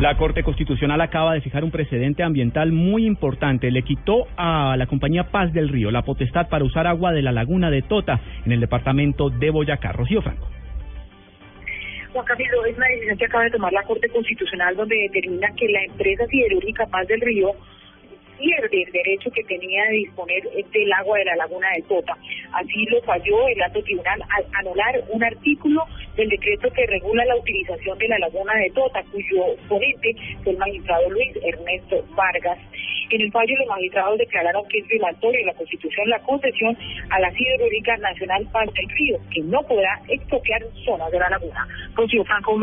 La Corte Constitucional acaba de fijar un precedente ambiental muy importante. Le quitó a la compañía Paz del Río la potestad para usar agua de la laguna de Tota en el departamento de Boyacá. Rocío Franco. Juan Camilo, es una decisión que acaba de tomar la Corte Constitucional donde determina que la empresa siderúrgica Paz del Río pierde el derecho que tenía de disponer del agua de la laguna de Tota. Así lo falló el alto tribunal al anular un artículo del decreto que regula la utilización de la laguna de Tota, cuyo ponente fue el magistrado Luis Ernesto Vargas. En el fallo, los magistrados declararon que es violatorio de la Constitución la concesión a la Siderúrgica Nacional Paz del Río, que no podrá expropiar zonas de la laguna. Franco